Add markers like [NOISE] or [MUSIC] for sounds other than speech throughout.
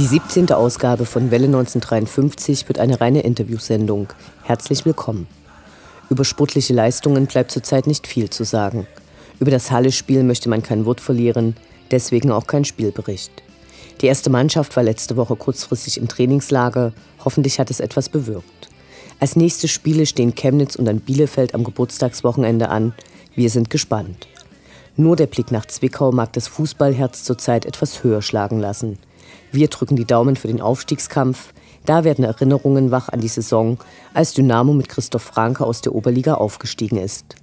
Die 17. Ausgabe von Welle 1953 wird eine reine Interviewsendung. Herzlich willkommen. Über sportliche Leistungen bleibt zurzeit nicht viel zu sagen. Über das Halle-Spiel möchte man kein Wort verlieren deswegen auch kein Spielbericht. Die erste Mannschaft war letzte Woche kurzfristig im Trainingslager. Hoffentlich hat es etwas bewirkt. Als nächste Spiele stehen Chemnitz und dann Bielefeld am Geburtstagswochenende an. Wir sind gespannt. Nur der Blick nach Zwickau mag das Fußballherz zurzeit etwas höher schlagen lassen. Wir drücken die Daumen für den Aufstiegskampf. Da werden Erinnerungen wach an die Saison, als Dynamo mit Christoph Franke aus der Oberliga aufgestiegen ist.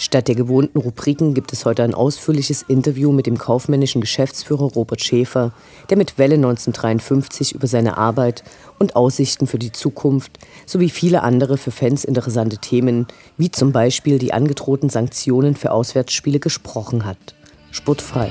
Statt der gewohnten Rubriken gibt es heute ein ausführliches Interview mit dem kaufmännischen Geschäftsführer Robert Schäfer, der mit Welle 1953 über seine Arbeit und Aussichten für die Zukunft sowie viele andere für Fans interessante Themen, wie zum Beispiel die angedrohten Sanktionen für Auswärtsspiele gesprochen hat. Sportfrei.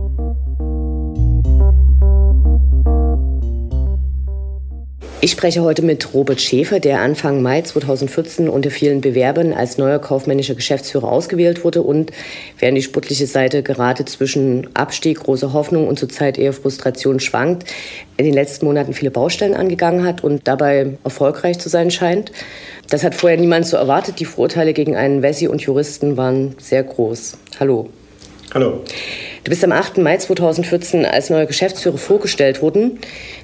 Ich spreche heute mit Robert Schäfer, der Anfang Mai 2014 unter vielen Bewerbern als neuer kaufmännischer Geschäftsführer ausgewählt wurde und während die sportliche Seite gerade zwischen Abstieg, großer Hoffnung und zurzeit eher Frustration schwankt, in den letzten Monaten viele Baustellen angegangen hat und dabei erfolgreich zu sein scheint. Das hat vorher niemand so erwartet. Die Vorurteile gegen einen Wessi und Juristen waren sehr groß. Hallo. Hallo. Du bist am 8. Mai 2014 als neuer Geschäftsführer vorgestellt worden.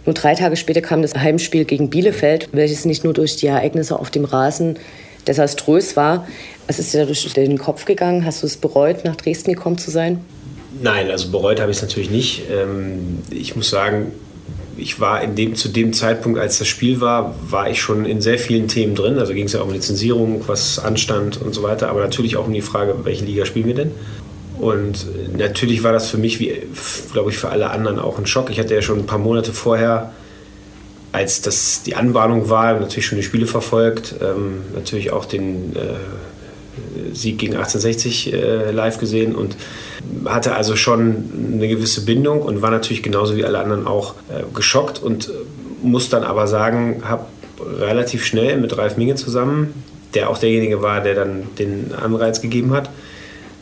Nur drei Tage später kam das Heimspiel gegen Bielefeld, welches nicht nur durch die Ereignisse auf dem Rasen desaströs war. Was ist dir da durch den Kopf gegangen? Hast du es bereut, nach Dresden gekommen zu sein? Nein, also bereut habe ich es natürlich nicht. Ähm, ich muss sagen, ich war dem, zu dem Zeitpunkt, als das Spiel war, war ich schon in sehr vielen Themen drin. Also ging es ja auch um Lizenzierung, was anstand und so weiter, aber natürlich auch um die Frage, welche Liga spielen wir denn? Und natürlich war das für mich, wie glaube ich für alle anderen, auch ein Schock. Ich hatte ja schon ein paar Monate vorher, als das die Anbahnung war, natürlich schon die Spiele verfolgt, ähm, natürlich auch den äh, Sieg gegen 1860 äh, live gesehen und hatte also schon eine gewisse Bindung und war natürlich genauso wie alle anderen auch äh, geschockt und muss dann aber sagen, habe relativ schnell mit Ralf Minge zusammen, der auch derjenige war, der dann den Anreiz gegeben hat,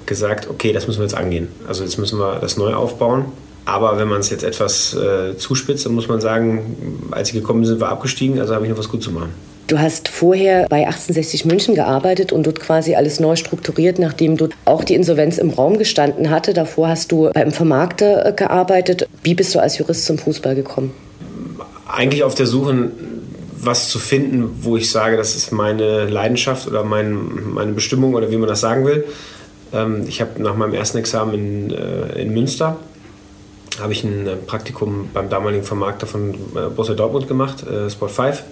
gesagt, okay, das müssen wir jetzt angehen. Also jetzt müssen wir das neu aufbauen. Aber wenn man es jetzt etwas äh, zuspitzt, dann muss man sagen, als sie gekommen sind, war abgestiegen, also habe ich noch was gut zu machen. Du hast vorher bei 1860 München gearbeitet und dort quasi alles neu strukturiert, nachdem dort auch die Insolvenz im Raum gestanden hatte. Davor hast du beim Vermarkter äh, gearbeitet. Wie bist du als Jurist zum Fußball gekommen? Eigentlich auf der Suche, was zu finden, wo ich sage, das ist meine Leidenschaft oder mein, meine Bestimmung oder wie man das sagen will. Ähm, ich habe nach meinem ersten Examen in, äh, in Münster habe ich ein äh, Praktikum beim damaligen Vermarkter von äh, Borussia Dortmund gemacht, Sport 5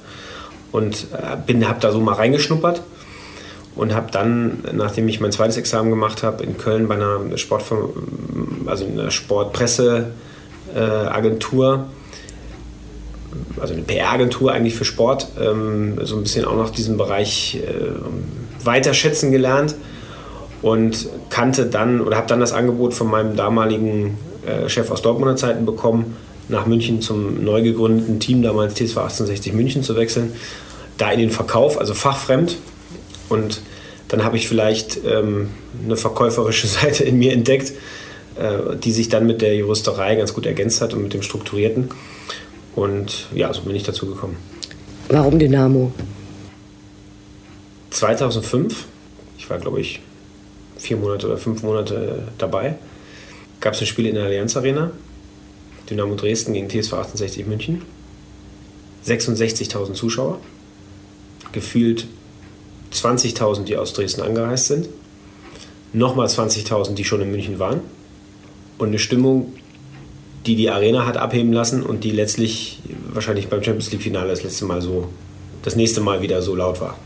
und habe da so mal reingeschnuppert und habe dann, nachdem ich mein zweites Examen gemacht habe, in Köln bei einer Sport, also einer Sportpresseagentur also eine PR-Agentur eigentlich für Sport, ähm, so ein bisschen auch noch diesen Bereich äh, weiter schätzen gelernt und kannte dann oder habe dann das Angebot von meinem damaligen äh, Chef aus Dortmunder Zeiten bekommen, nach München zum neu gegründeten Team, damals TSV 1860 München zu wechseln, da in den Verkauf, also fachfremd und dann habe ich vielleicht ähm, eine verkäuferische [LAUGHS] Seite in mir entdeckt, äh, die sich dann mit der Juristerei ganz gut ergänzt hat und mit dem Strukturierten. Und ja, so bin ich dazu gekommen. Warum Dynamo? 2005, ich war glaube ich vier Monate oder fünf Monate dabei, gab es ein Spiel in der Allianz Arena. Dynamo Dresden gegen TSV 68 München. 66.000 Zuschauer. Gefühlt 20.000, die aus Dresden angereist sind. Nochmal 20.000, die schon in München waren. Und eine Stimmung, die die Arena hat abheben lassen und die letztlich wahrscheinlich beim Champions League-Finale das letzte Mal so, das nächste Mal wieder so laut war.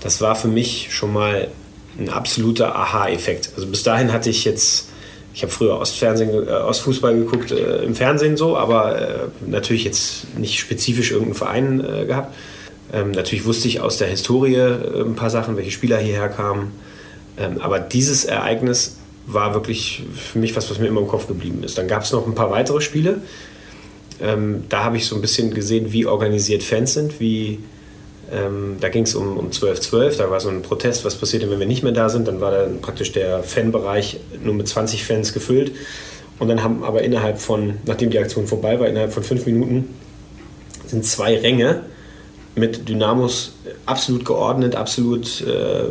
Das war für mich schon mal ein absoluter Aha-Effekt. Also bis dahin hatte ich jetzt, ich habe früher Ostfernsehen, äh, Ostfußball geguckt äh, im Fernsehen so, aber äh, natürlich jetzt nicht spezifisch irgendeinen Verein äh, gehabt. Ähm, natürlich wusste ich aus der Historie äh, ein paar Sachen, welche Spieler hierher kamen. Ähm, aber dieses Ereignis war wirklich für mich was, was mir immer im Kopf geblieben ist. Dann gab es noch ein paar weitere Spiele. Ähm, da habe ich so ein bisschen gesehen, wie organisiert Fans sind, wie ähm, da ging es um, um 12.12, da war so ein Protest, was passiert denn, wenn wir nicht mehr da sind. Dann war dann praktisch der Fanbereich nur mit 20 Fans gefüllt. Und dann haben aber innerhalb von, nachdem die Aktion vorbei war, innerhalb von fünf Minuten sind zwei Ränge mit Dynamos absolut geordnet, absolut äh,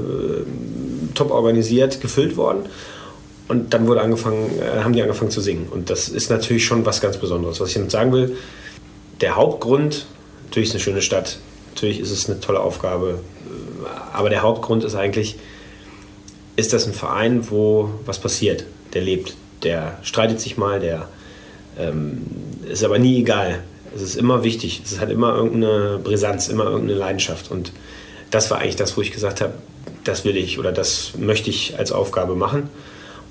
top organisiert gefüllt worden. Und dann wurde angefangen, äh, haben die angefangen zu singen. Und das ist natürlich schon was ganz Besonderes. Was ich damit sagen will, der Hauptgrund, natürlich ist eine schöne Stadt, natürlich ist es eine tolle Aufgabe, äh, aber der Hauptgrund ist eigentlich, ist das ein Verein, wo was passiert, der lebt, der streitet sich mal, der ähm, ist aber nie egal. Es ist immer wichtig, es hat immer irgendeine Brisanz, immer irgendeine Leidenschaft. Und das war eigentlich das, wo ich gesagt habe, das will ich oder das möchte ich als Aufgabe machen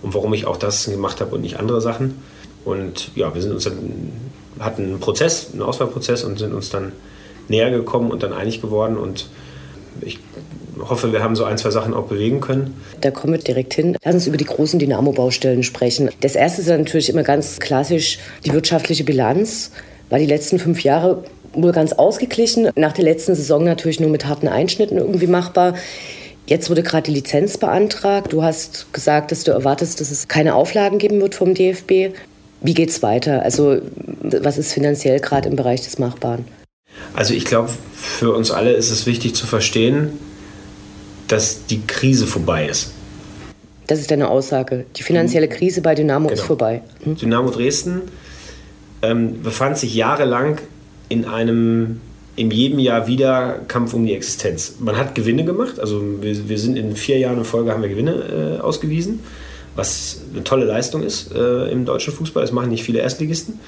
und warum ich auch das gemacht habe und nicht andere Sachen. Und ja, wir sind uns dann, hatten einen Prozess, einen Auswahlprozess und sind uns dann näher gekommen und dann einig geworden und ich hoffe, wir haben so ein, zwei Sachen auch bewegen können. Da kommen wir direkt hin. Lass uns über die großen Dynamo-Baustellen sprechen. Das erste ist natürlich immer ganz klassisch die wirtschaftliche Bilanz. War die letzten fünf Jahre wohl ganz ausgeglichen. Nach der letzten Saison natürlich nur mit harten Einschnitten irgendwie machbar. Jetzt wurde gerade die Lizenz beantragt. Du hast gesagt, dass du erwartest, dass es keine Auflagen geben wird vom DFB. Wie geht es weiter? Also was ist finanziell gerade im Bereich des Machbaren? Also ich glaube, für uns alle ist es wichtig zu verstehen, dass die Krise vorbei ist. Das ist deine Aussage. Die finanzielle mhm. Krise bei Dynamo genau. ist vorbei. Hm? Dynamo Dresden ähm, befand sich jahrelang in einem in jedem Jahr wieder Kampf um die Existenz. Man hat Gewinne gemacht, also wir, wir sind in vier Jahren in Folge haben wir Gewinne äh, ausgewiesen, was eine tolle Leistung ist äh, im deutschen Fußball. Das machen nicht viele Erstligisten.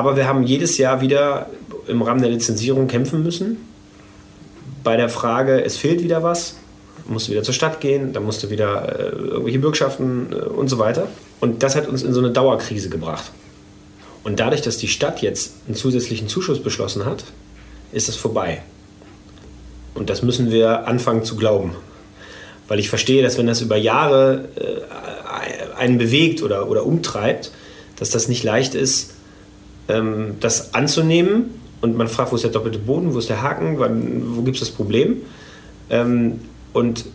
Aber wir haben jedes Jahr wieder im Rahmen der Lizenzierung kämpfen müssen. Bei der Frage, es fehlt wieder was, musste wieder zur Stadt gehen, dann musste wieder äh, irgendwelche Bürgschaften äh, und so weiter. Und das hat uns in so eine Dauerkrise gebracht. Und dadurch, dass die Stadt jetzt einen zusätzlichen Zuschuss beschlossen hat, ist es vorbei. Und das müssen wir anfangen zu glauben. Weil ich verstehe, dass wenn das über Jahre äh, einen bewegt oder, oder umtreibt, dass das nicht leicht ist, ähm, das anzunehmen. Und man fragt, wo ist der doppelte Boden, wo ist der Haken, wann, wo gibt es das Problem? Ähm, und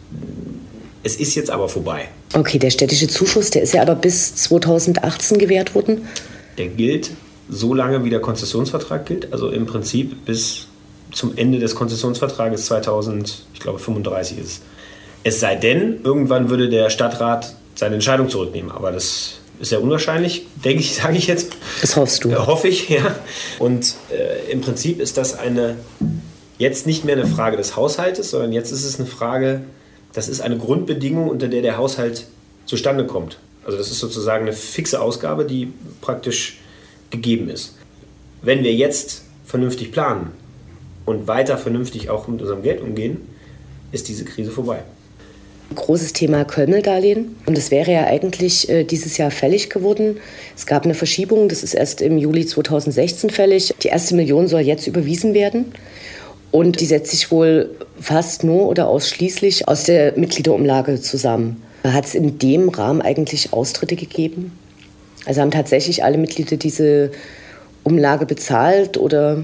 es ist jetzt aber vorbei. Okay, der städtische Zuschuss, der ist ja aber bis 2018 gewährt worden der gilt so lange, wie der Konzessionsvertrag gilt, also im Prinzip bis zum Ende des Konzessionsvertrages 2000, ich glaube 35 ist. Es sei denn, irgendwann würde der Stadtrat seine Entscheidung zurücknehmen, aber das sehr unwahrscheinlich, denke ich, [LAUGHS] sage ich jetzt. Das hoffst du. Äh, hoffe ich, ja. Und äh, im Prinzip ist das eine jetzt nicht mehr eine Frage des Haushaltes, sondern jetzt ist es eine Frage, das ist eine Grundbedingung, unter der der Haushalt zustande kommt. Also das ist sozusagen eine fixe Ausgabe, die praktisch gegeben ist. Wenn wir jetzt vernünftig planen und weiter vernünftig auch mit unserem Geld umgehen, ist diese Krise vorbei. Großes Thema Kölmeldarlehen. Und es wäre ja eigentlich äh, dieses Jahr fällig geworden. Es gab eine Verschiebung, das ist erst im Juli 2016 fällig. Die erste Million soll jetzt überwiesen werden. Und die setzt sich wohl fast nur oder ausschließlich aus der Mitgliederumlage zusammen. Hat es in dem Rahmen eigentlich Austritte gegeben? Also haben tatsächlich alle Mitglieder diese Umlage bezahlt oder?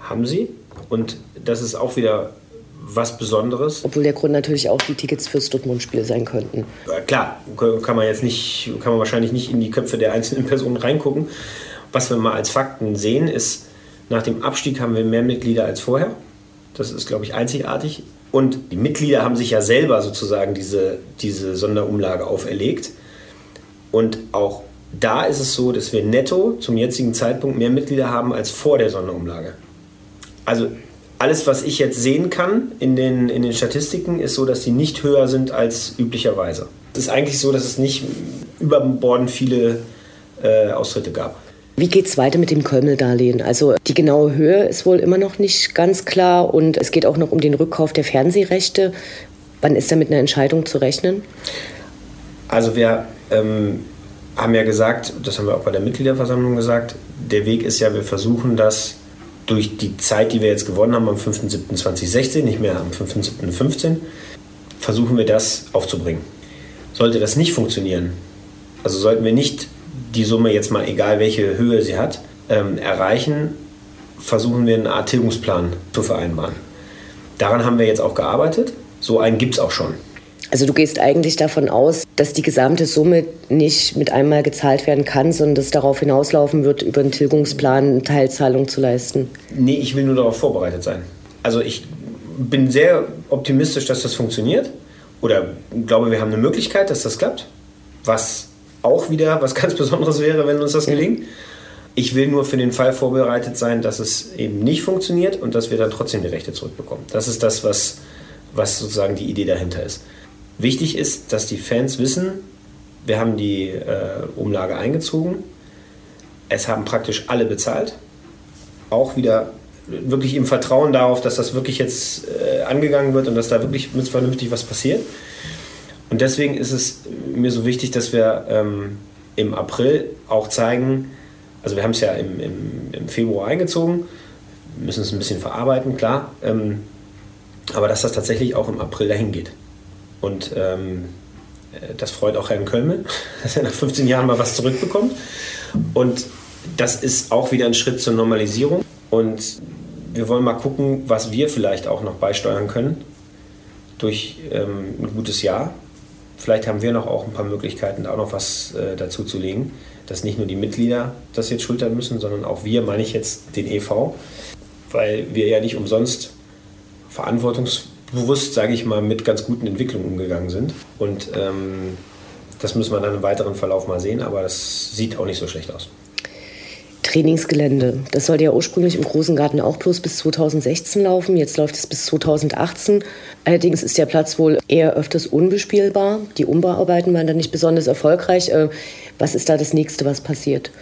Haben sie. Und das ist auch wieder was Besonderes. Obwohl der Grund natürlich auch die Tickets fürs Dortmund-Spiel sein könnten. Klar, kann man jetzt nicht, kann man wahrscheinlich nicht in die Köpfe der einzelnen [LAUGHS] Personen reingucken. Was wir mal als Fakten sehen, ist, nach dem Abstieg haben wir mehr Mitglieder als vorher. Das ist, glaube ich, einzigartig. Und die Mitglieder haben sich ja selber sozusagen diese, diese Sonderumlage auferlegt. Und auch da ist es so, dass wir netto zum jetzigen Zeitpunkt mehr Mitglieder haben als vor der Sonderumlage. Also alles, was ich jetzt sehen kann in den, in den Statistiken, ist so, dass die nicht höher sind als üblicherweise. Es ist eigentlich so, dass es nicht überbordend viele äh, Austritte gab. Wie geht es weiter mit dem Kölmel-Darlehen? Also die genaue Höhe ist wohl immer noch nicht ganz klar und es geht auch noch um den Rückkauf der Fernsehrechte. Wann ist da mit einer Entscheidung zu rechnen? Also wir ähm, haben ja gesagt, das haben wir auch bei der Mitgliederversammlung gesagt, der Weg ist ja, wir versuchen das durch die Zeit, die wir jetzt gewonnen haben am 5.7.2016, nicht mehr am 5.7.15, versuchen wir das aufzubringen. Sollte das nicht funktionieren, also sollten wir nicht die Summe jetzt mal, egal welche Höhe sie hat, ähm, erreichen, versuchen wir eine Art Tilgungsplan zu vereinbaren. Daran haben wir jetzt auch gearbeitet. So einen gibt es auch schon. Also du gehst eigentlich davon aus, dass die gesamte Summe nicht mit einmal gezahlt werden kann, sondern dass darauf hinauslaufen wird, über einen Tilgungsplan eine Teilzahlung zu leisten. Nee, ich will nur darauf vorbereitet sein. Also ich bin sehr optimistisch, dass das funktioniert. Oder glaube, wir haben eine Möglichkeit, dass das klappt. Was auch wieder was ganz Besonderes wäre, wenn uns das gelingt. Ich will nur für den Fall vorbereitet sein, dass es eben nicht funktioniert und dass wir dann trotzdem die Rechte zurückbekommen. Das ist das, was, was sozusagen die Idee dahinter ist. Wichtig ist, dass die Fans wissen, wir haben die äh, Umlage eingezogen. Es haben praktisch alle bezahlt. Auch wieder wirklich im Vertrauen darauf, dass das wirklich jetzt äh, angegangen wird und dass da wirklich mit vernünftig was passiert. Und deswegen ist es mir so wichtig, dass wir ähm, im April auch zeigen, also wir haben es ja im, im, im, Februar eingezogen, müssen es ein bisschen verarbeiten, klar, ähm, aber dass das tatsächlich auch im April dahin geht. Und ähm, das freut auch Herrn Kölmel, [LAUGHS] dass er nach 15 Jahren mal was zurückbekommt. Und das ist auch wieder ein Schritt zur Normalisierung. Und wir wollen mal gucken, was wir vielleicht auch noch beisteuern können durch ähm, ein gutes Jahr. Vielleicht haben wir noch auch ein paar Möglichkeiten, da auch noch was äh, dazu zu legen, dass nicht nur die Mitglieder das jetzt schultern müssen, sondern auch wir, meine ich jetzt den EV, weil wir ja nicht umsonst verantwortungsbewusst, sage ich mal, mit ganz guten Entwicklungen umgegangen sind. Und ähm, das müssen wir dann im weiteren Verlauf mal sehen, aber das sieht auch nicht so schlecht aus. Trainingsgelände. Das sollte ja ursprünglich im Großen Garten auch bloß bis 2016 laufen. Jetzt läuft es bis 2018. Allerdings ist der Platz wohl eher öfters unbespielbar. Die Umbauarbeiten waren dann nicht besonders erfolgreich. Äh, was ist da das nächste, was passiert?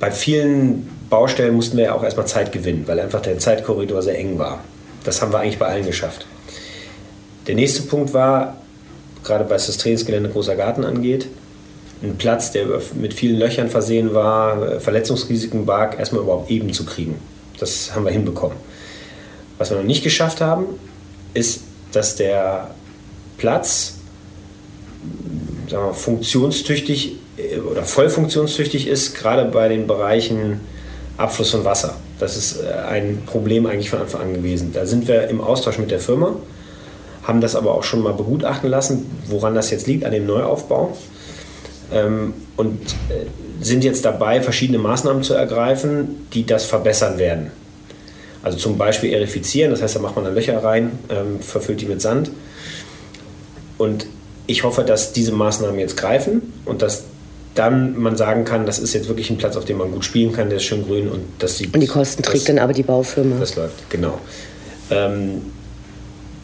Bei vielen Baustellen mussten wir ja auch erstmal Zeit gewinnen, weil einfach der Zeitkorridor sehr eng war. Das haben wir eigentlich bei allen geschafft. Der nächste Punkt war, gerade was das Trainingsgelände Großer Garten angeht, ein Platz, der mit vielen Löchern versehen war, Verletzungsrisiken barg, erstmal überhaupt eben zu kriegen. Das haben wir hinbekommen. Was wir noch nicht geschafft haben, ist, dass der Platz wir, funktionstüchtig äh, oder voll funktionstüchtig ist, gerade bei den Bereichen Abfluss von Wasser. Das ist äh, ein Problem eigentlich von Anfang an gewesen. Da sind wir im Austausch mit der Firma, haben das aber auch schon mal begutachten lassen, woran das jetzt liegt, an dem Neuaufbau ähm, und äh, sind jetzt dabei, verschiedene Maßnahmen zu ergreifen, die das verbessern werden. Also zum Beispiel erifizieren, das heißt, da macht man dann Löcher rein, ähm, verfüllt die mit Sand. Und ich hoffe, dass diese Maßnahmen jetzt greifen und dass dann man sagen kann, das ist jetzt wirklich ein Platz, auf dem man gut spielen kann, der ist schön grün und das sieht. Und die Kosten trägt dann aber die Baufirma. Das läuft, genau. Ähm,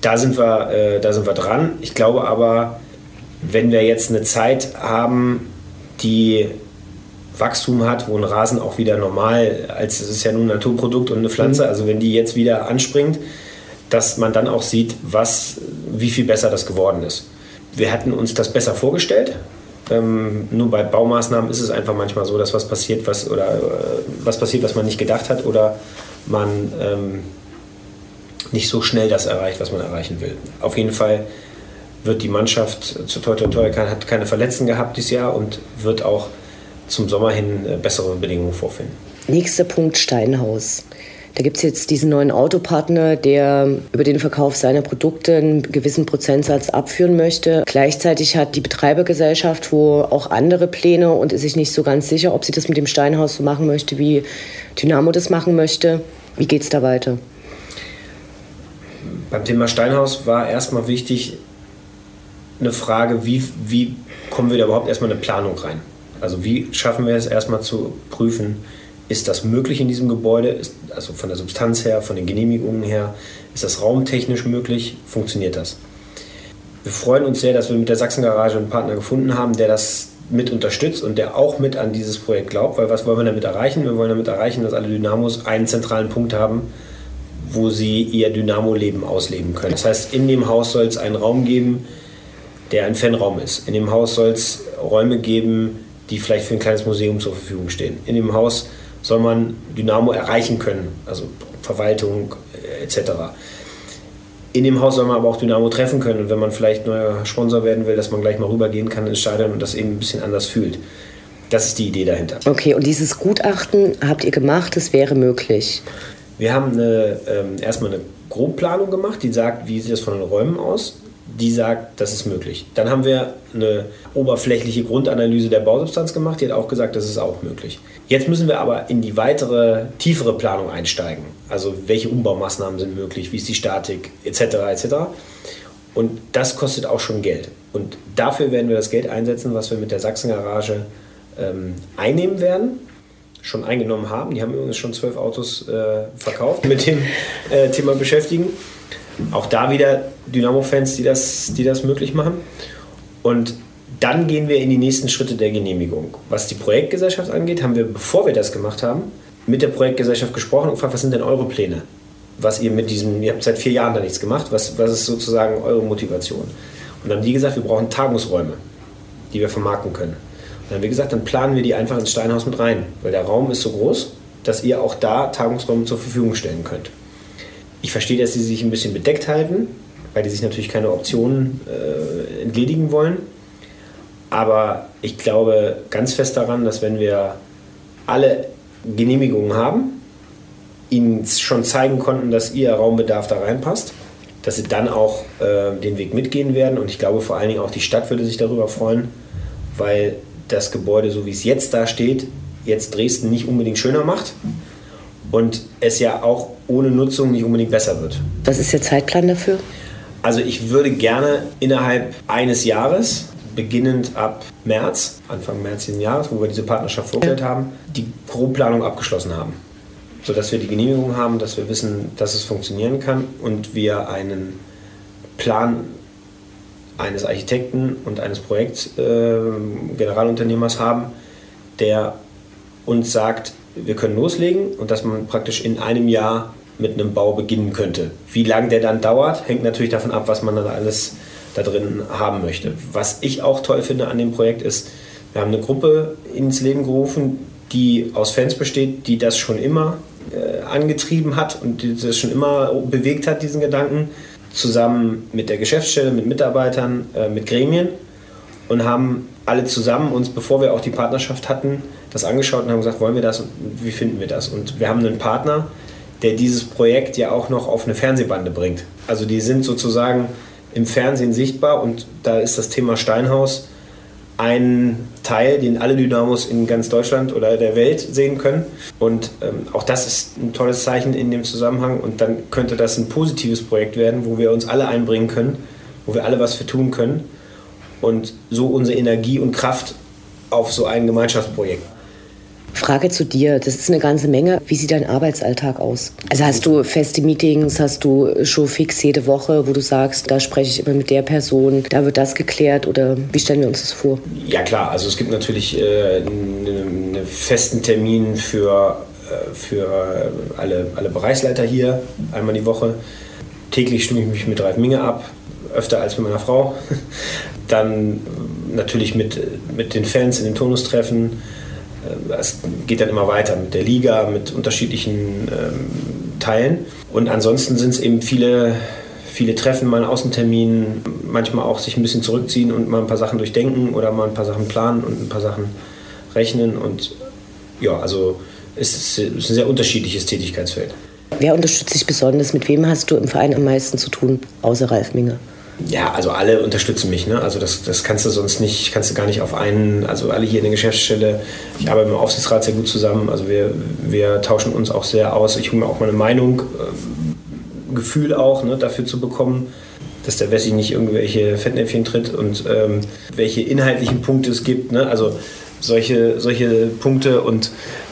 da, sind wir, äh, da sind wir dran. Ich glaube aber, wenn wir jetzt eine Zeit haben, die Wachstum hat, wo ein Rasen auch wieder normal, als es ist ja nun ein Naturprodukt und eine Pflanze, mhm. also wenn die jetzt wieder anspringt, dass man dann auch sieht, was, wie viel besser das geworden ist. Wir hatten uns das besser vorgestellt. Ähm, nur bei Baumaßnahmen ist es einfach manchmal so, dass was passiert, was oder äh, was passiert, was man nicht gedacht hat, oder man ähm, nicht so schnell das erreicht, was man erreichen will. Auf jeden Fall wird die Mannschaft zu Toi Toi Toi hat keine Verletzten gehabt dieses Jahr und wird auch zum Sommer hin äh, bessere Bedingungen vorfinden. Nächster Punkt Steinhaus. Da gibt es jetzt diesen neuen Autopartner, der über den Verkauf seiner Produkte einen gewissen Prozentsatz abführen möchte. Gleichzeitig hat die Betreibergesellschaft wo auch andere Pläne und ist sich nicht so ganz sicher, ob sie das mit dem Steinhaus so machen möchte, wie Dynamo das machen möchte. Wie geht es da weiter? Beim Thema Steinhaus war erstmal wichtig eine Frage, wie, wie kommen wir da überhaupt erstmal eine Planung rein? Also wie schaffen wir es erstmal zu prüfen, ist das möglich in diesem Gebäude? Ist, also von der Substanz her, von den Genehmigungen her, ist das raumtechnisch möglich? Funktioniert das? Wir freuen uns sehr, dass wir mit der Sachsengarage einen Partner gefunden haben, der das mit unterstützt und der auch mit an dieses Projekt glaubt, weil was wollen wir damit erreichen? Wir wollen damit erreichen, dass alle Dynamos einen zentralen Punkt haben, wo sie ihr Dynamo-Leben ausleben können. Das heißt, in dem Haus soll es einen Raum geben, der ein Fanraum ist. In dem Haus soll es Räume geben, die vielleicht für ein kleines Museum zur Verfügung stehen. In dem Haus soll man Dynamo erreichen können, also Verwaltung äh, etc. In dem Haus soll man aber auch Dynamo treffen können und wenn man vielleicht neuer Sponsor werden will, dass man gleich mal rübergehen kann ins Stadion und das eben ein bisschen anders fühlt. Das ist die Idee dahinter. Okay, und dieses Gutachten habt ihr gemacht, es wäre möglich? Wir haben eine, ähm, erstmal eine Grobplanung gemacht, die sagt, wie sieht das von den Räumen aus die sagt, das ist möglich. Dann haben wir eine oberflächliche Grundanalyse der Bausubstanz gemacht, die hat auch gesagt, das ist auch möglich. Jetzt müssen wir aber in die weitere, tiefere Planung einsteigen. Also welche Umbaumaßnahmen sind möglich, wie ist die Statik, etc. etc. Und das kostet auch schon Geld. Und dafür werden wir das Geld einsetzen, was wir mit der Sachsengarage ähm, einnehmen werden schon eingenommen haben. Die haben übrigens schon zwölf Autos äh, verkauft, mit dem äh, Thema beschäftigen. Auch da wieder Dynamo-Fans, die das, die das möglich machen. Und dann gehen wir in die nächsten Schritte der Genehmigung. Was die Projektgesellschaft angeht, haben wir, bevor wir das gemacht haben, mit der Projektgesellschaft gesprochen und gefragt, was sind denn eure Pläne? Was ihr mit diesem, ihr habt seit vier Jahren da nichts gemacht, was, was ist sozusagen eure Motivation? Und dann haben die gesagt, wir brauchen Tagungsräume, die wir vermarkten können. Dann haben wir gesagt, dann planen wir die einfach ins Steinhaus mit rein, weil der Raum ist so groß, dass ihr auch da Tagungsräume zur Verfügung stellen könnt. Ich verstehe, dass sie sich ein bisschen bedeckt halten, weil die sich natürlich keine Optionen äh, entledigen wollen. Aber ich glaube ganz fest daran, dass wenn wir alle Genehmigungen haben, ihnen schon zeigen konnten, dass ihr Raumbedarf da reinpasst, dass sie dann auch äh, den Weg mitgehen werden. Und ich glaube vor allen Dingen auch die Stadt würde sich darüber freuen, weil das Gebäude, so wie es jetzt da steht, jetzt Dresden nicht unbedingt schöner macht und es ja auch ohne Nutzung nicht unbedingt besser wird. Was ist der Zeitplan dafür? Also ich würde gerne innerhalb eines Jahres, beginnend ab März, Anfang März dieses Jahres, wo wir diese Partnerschaft vorgestellt haben, die Grobplanung abgeschlossen haben. Sodass wir die Genehmigung haben, dass wir wissen, dass es funktionieren kann und wir einen Plan eines Architekten und eines Projektgeneralunternehmers äh, haben, der uns sagt, wir können loslegen und dass man praktisch in einem Jahr mit einem Bau beginnen könnte. Wie lange der dann dauert, hängt natürlich davon ab, was man dann alles da drin haben möchte. Was ich auch toll finde an dem Projekt ist, wir haben eine Gruppe ins Leben gerufen, die aus Fans besteht, die das schon immer äh, angetrieben hat und die das schon immer bewegt hat, diesen Gedanken, zusammen mit der Geschäftsstelle, mit Mitarbeitern, äh, mit Gremien und haben alle zusammen uns, bevor wir auch die Partnerschaft hatten, das angeschaut und haben gesagt, wollen wir das und wie finden wir das? Und wir haben einen Partner, der dieses Projekt ja auch noch auf eine Fernsehbande bringt. Also die sind sozusagen im Fernsehen sichtbar und da ist das Thema Steinhaus ein Teil, den alle Dynamos in ganz Deutschland oder der Welt sehen können. Und ähm, auch das ist ein tolles Zeichen in dem Zusammenhang. Und dann könnte das ein positives Projekt werden, wo wir uns alle einbringen können, wo wir alle was für tun können und so unsere Energie und Kraft auf so ein Gemeinschaftsprojekt Frage zu dir, das ist eine ganze Menge. Wie sieht dein Arbeitsalltag aus? Also hast du feste Meetings, hast du schon fix jede Woche, wo du sagst, da spreche ich immer mit der Person, da wird das geklärt oder wie stellen wir uns das vor? Ja klar, also es gibt natürlich äh, einen, einen festen Termin für, äh, für alle, alle Bereichsleiter hier, einmal die Woche. täglich stimme ich mich mit Ralf Minge ab, öfter als mit meiner Frau. [LAUGHS] Dann natürlich mit, mit den Fans in den Turnustreffen. Äh, es geht dann immer weiter mit der Liga, mit unterschiedlichen ähm, Teilen. Und ansonsten sind es eben viele, viele Treffen, mal einen Außentermin, manchmal auch sich ein bisschen zurückziehen und mal ein paar Sachen durchdenken oder mal ein paar Sachen planen und ein paar Sachen rechnen. Und ja, also es ist ein sehr unterschiedliches Tätigkeitsfeld. Wer unterstützt dich besonders? Mit wem hast du im Verein am meisten zu tun, außer Ralf Minge? Ja, also alle unterstützen mich. Ne? Also das, das kannst du sonst nicht, kannst du gar nicht auf einen, also alle hier in der Geschäftsstelle. Ich arbeite dem Aufsichtsrat sehr gut zusammen. Also wir, wir tauschen uns auch sehr aus. Ich hole mir auch meine Meinung, äh, Gefühl auch ne, dafür zu bekommen, dass der Wessi nicht irgendwelche Fettnäpfchen tritt und ähm, welche inhaltlichen Punkte es gibt. Ne? Also solche, solche Punkte und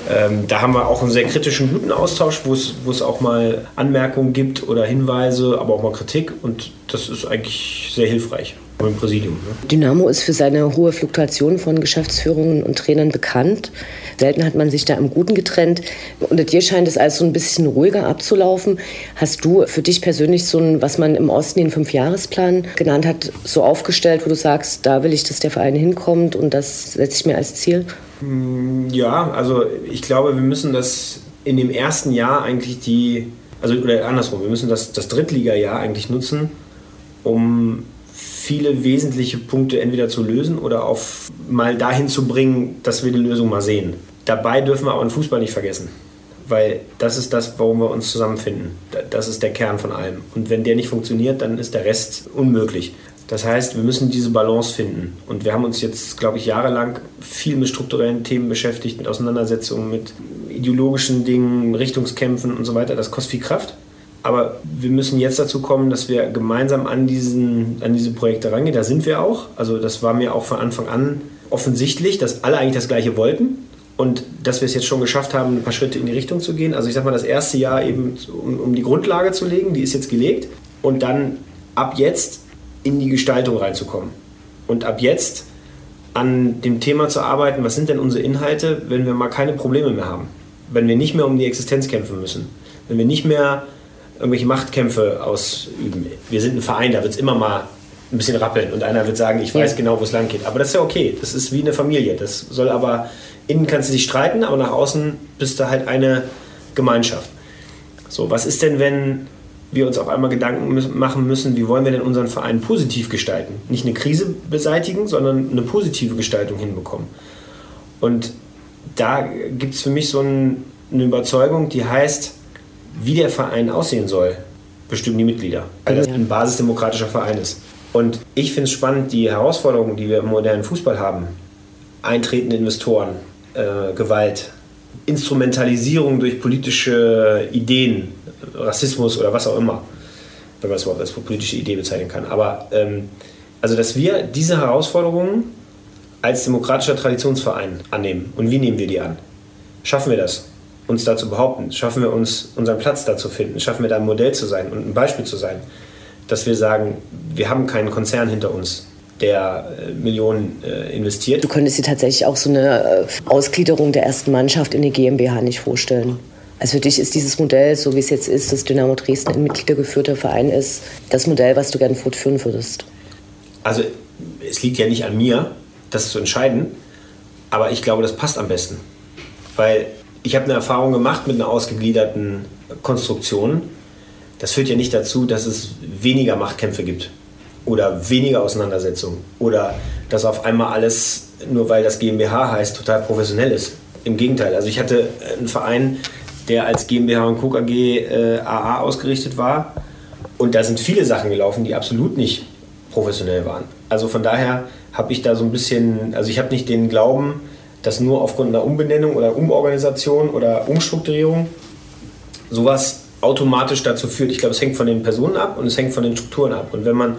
ähm, da haben wir auch einen sehr kritischen, guten Austausch, wo es, wo es auch mal Anmerkungen gibt oder Hinweise, aber auch mal Kritik. Und das ist eigentlich sehr hilfreich im Präsidium. Ne? Dynamo ist für seine hohe Fluktuation von Geschäftsführungen und Trainern bekannt. Selten hat man sich da im Guten getrennt. Unter dir scheint es alles so ein bisschen ruhiger abzulaufen. Hast du für dich persönlich so ein, was man im Osten den Fünfjahresplan genannt hat, so aufgestellt, wo du sagst, da will ich, dass der Verein hinkommt und das setze ich mir als Ziel? Mm, ja, also ich glaube, wir müssen das in dem ersten Jahr eigentlich die, also oder andersrum, wir müssen das, das Drittliga-Jahr eigentlich nutzen, um viele wesentliche Punkte entweder zu lösen oder auf mal dahin zu bringen, dass wir die Lösung mal sehen. Dabei dürfen wir aber den Fußball nicht vergessen, weil das ist das, warum wir uns zusammenfinden. Das ist der Kern von allem. Und wenn der nicht funktioniert, dann ist der Rest unmöglich. Das heißt, wir müssen diese Balance finden. Und wir haben uns jetzt, glaube ich, jahrelang viel mit strukturellen Themen beschäftigt, mit Auseinandersetzungen, mit ideologischen Dingen, Richtungskämpfen und so weiter. Das kostet viel Kraft. Aber wir müssen jetzt dazu kommen, dass wir gemeinsam an, diesen, an diese Projekte rangehen. Da sind wir auch. Also das war mir auch von Anfang an offensichtlich, dass alle eigentlich das Gleiche wollten. Und dass wir es jetzt schon geschafft haben, ein paar Schritte in die Richtung zu gehen. Also ich sage mal, das erste Jahr eben, um, um die Grundlage zu legen, die ist jetzt gelegt. Und dann ab jetzt in die Gestaltung reinzukommen. Und ab jetzt an dem Thema zu arbeiten, was sind denn unsere Inhalte, wenn wir mal keine Probleme mehr haben. Wenn wir nicht mehr um die Existenz kämpfen müssen. Wenn wir nicht mehr irgendwelche Machtkämpfe ausüben. Wir sind ein Verein, da wird es immer mal ein bisschen rappeln und einer wird sagen, ich weiß ja. genau, wo es lang geht. Aber das ist ja okay. Das ist wie eine Familie. Das soll aber, innen kannst du dich streiten, aber nach außen bist du halt eine Gemeinschaft. So, was ist denn, wenn wir uns auf einmal Gedanken machen müssen, wie wollen wir denn unseren Verein positiv gestalten? Nicht eine Krise beseitigen, sondern eine positive Gestaltung hinbekommen. Und da gibt es für mich so ein, eine Überzeugung, die heißt, wie der Verein aussehen soll, bestimmen die Mitglieder, weil das ein basisdemokratischer Verein ist. Und ich finde es spannend, die Herausforderungen, die wir im modernen Fußball haben, eintretende Investoren, äh, Gewalt, Instrumentalisierung durch politische Ideen, Rassismus oder was auch immer, wenn man das überhaupt als politische Idee bezeichnen kann. Aber ähm, also, dass wir diese Herausforderungen als demokratischer Traditionsverein annehmen. Und wie nehmen wir die an? Schaffen wir das? Uns da zu behaupten? Schaffen wir uns unseren Platz da zu finden? Schaffen wir da ein Modell zu sein und ein Beispiel zu sein? Dass wir sagen, wir haben keinen Konzern hinter uns, der äh, Millionen äh, investiert. Du könntest dir tatsächlich auch so eine äh, Ausgliederung der ersten Mannschaft in die GmbH nicht vorstellen. Also für dich ist dieses Modell, so wie es jetzt ist, dass Dynamo Dresden ein mitgliedergeführter Verein ist, das Modell, was du gerne fortführen würdest? Also es liegt ja nicht an mir, das zu entscheiden, aber ich glaube, das passt am besten. Weil ich habe eine Erfahrung gemacht mit einer ausgegliederten Konstruktion. Das führt ja nicht dazu, dass es weniger Machtkämpfe gibt oder weniger Auseinandersetzungen oder dass auf einmal alles, nur weil das GmbH heißt, total professionell ist. Im Gegenteil. Also ich hatte einen Verein, der als GmbH und Co. AG äh, AA ausgerichtet war und da sind viele Sachen gelaufen, die absolut nicht professionell waren. Also von daher habe ich da so ein bisschen, also ich habe nicht den Glauben, dass nur aufgrund einer Umbenennung oder Umorganisation oder Umstrukturierung sowas automatisch dazu führt. Ich glaube, es hängt von den Personen ab und es hängt von den Strukturen ab. Und wenn man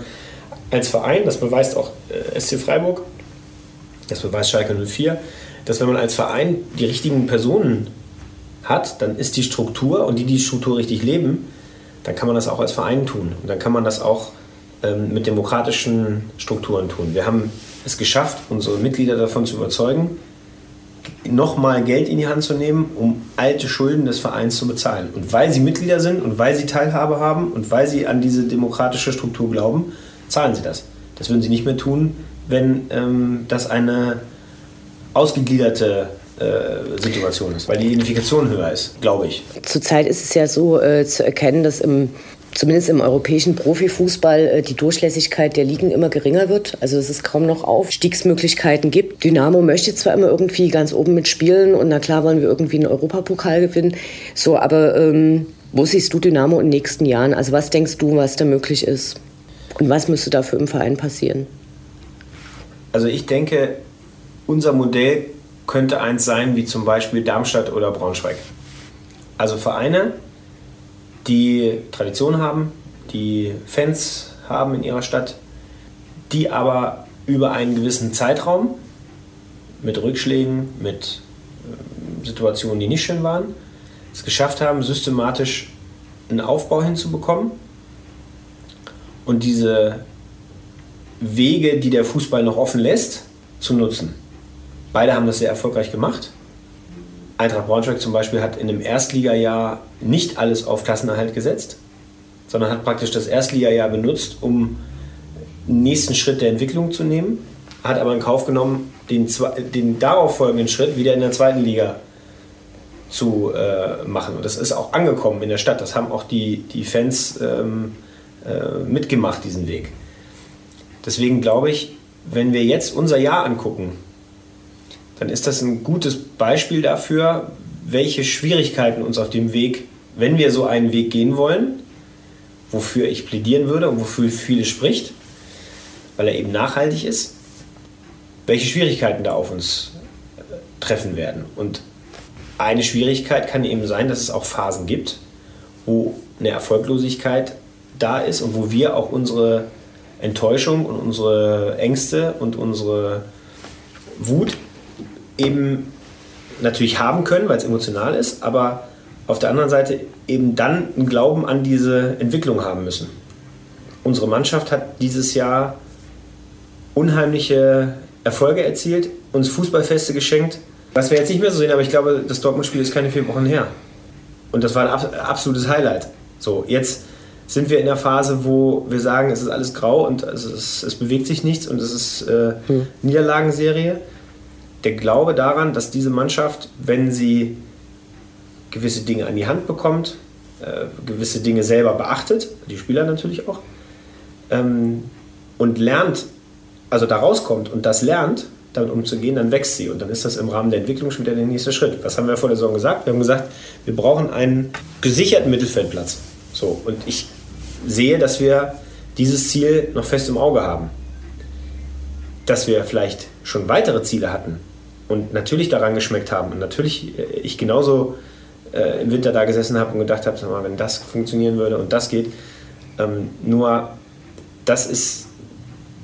als Verein, das beweist auch äh, SC Freiburg, das beweist Schalke 04, dass wenn man als Verein die richtigen Personen hat, dann ist die Struktur und die die Struktur richtig leben, dann kann man das auch als Verein tun. Und dann kann man das auch ähm, mit demokratischen Strukturen tun. Wir haben es geschafft, unsere Mitglieder davon zu überzeugen, nochmal Geld in die Hand zu nehmen, um alte Schulden des Vereins zu bezahlen. Und weil sie Mitglieder sind und weil sie Teilhabe haben und weil sie an diese demokratische Struktur glauben, zahlen sie das. Das würden sie nicht mehr tun, wenn ähm, das eine ausgegliederte äh, Situation ist, weil die Identifikation höher ist, glaube ich. Zurzeit ist es ja so äh, zu erkennen, dass im zumindest im europäischen Profifußball äh, die Durchlässigkeit der Ligen immer geringer wird. Also dass es kaum noch Aufstiegsmöglichkeiten gibt. Dynamo möchte zwar immer irgendwie ganz oben mitspielen und na klar wollen wir irgendwie einen Europapokal gewinnen. So, aber ähm, wo siehst du Dynamo in den nächsten Jahren? Also was denkst du, was da möglich ist? Und was müsste dafür im Verein passieren? Also ich denke, unser Modell könnte eins sein wie zum Beispiel Darmstadt oder Braunschweig. Also Vereine, die Tradition haben, die Fans haben in ihrer Stadt, die aber über einen gewissen Zeitraum mit Rückschlägen, mit ähm, Situationen, die nicht schön waren, es geschafft haben, systematisch einen Aufbau hinzubekommen und diese Wege, die der Fußball noch offen lässt, zu nutzen. Beide haben das sehr erfolgreich gemacht. Eintracht Braunschweig zum Beispiel hat in dem Erstligajahr nicht alles auf Klassenerhalt gesetzt, sondern hat praktisch das Erstligajahr benutzt, um den nächsten Schritt der Entwicklung zu nehmen, hat aber in Kauf genommen, den, den darauf folgenden Schritt wieder in der zweiten Liga zu äh, machen. Und das ist auch angekommen in der Stadt. Das haben auch die, die Fans ähm, äh, mitgemacht, diesen Weg. Deswegen glaube ich, wenn wir jetzt unser Jahr angucken, dann ist das ein gutes Beispiel dafür, welche Schwierigkeiten uns auf dem Weg, wenn wir so einen Weg gehen wollen, wofür ich plädieren würde und wofür viele spricht, weil er eben nachhaltig ist, welche Schwierigkeiten da auf uns äh, treffen werden. Und eine Schwierigkeit kann eben sein, dass es auch Phasen gibt, wo eine Erfolglosigkeit da ist und wo wir auch unsere Enttäuschung und unsere Ängste und unsere Wut eben natürlich haben können, weil es emotional ist, aber auf der anderen Seite eben dann einen Glauben an diese Entwicklung haben müssen. Unsere Mannschaft hat dieses Jahr unheimliche Erfolge erzielt, uns Fußballfeste geschenkt, was wir jetzt nicht mehr so sehen, aber ich glaube, das Dortmund-Spiel ist keine vier Wochen her. Und das war ein absolutes Highlight. So, jetzt sind wir in der Phase, wo wir sagen, es ist alles grau und es, ist, es bewegt sich nichts und es ist äh, hm. Niederlagenserie der Glaube daran, dass diese Mannschaft, wenn sie gewisse Dinge an die Hand bekommt, äh, gewisse Dinge selber beachtet, die Spieler natürlich auch, ähm, und lernt, also da rauskommt und das lernt, damit umzugehen, dann wächst sie. Und dann ist das im Rahmen der Entwicklung schon wieder der nächste Schritt. Was haben wir vor der Saison gesagt? Wir haben gesagt, wir brauchen einen gesicherten Mittelfeldplatz. So, und ich sehe, dass wir dieses Ziel noch fest im Auge haben. Dass wir vielleicht schon weitere Ziele hatten, und natürlich daran geschmeckt haben und natürlich äh, ich genauso äh, im Winter da gesessen habe und gedacht habe, mal, wenn das funktionieren würde und das geht. Ähm, nur das ist,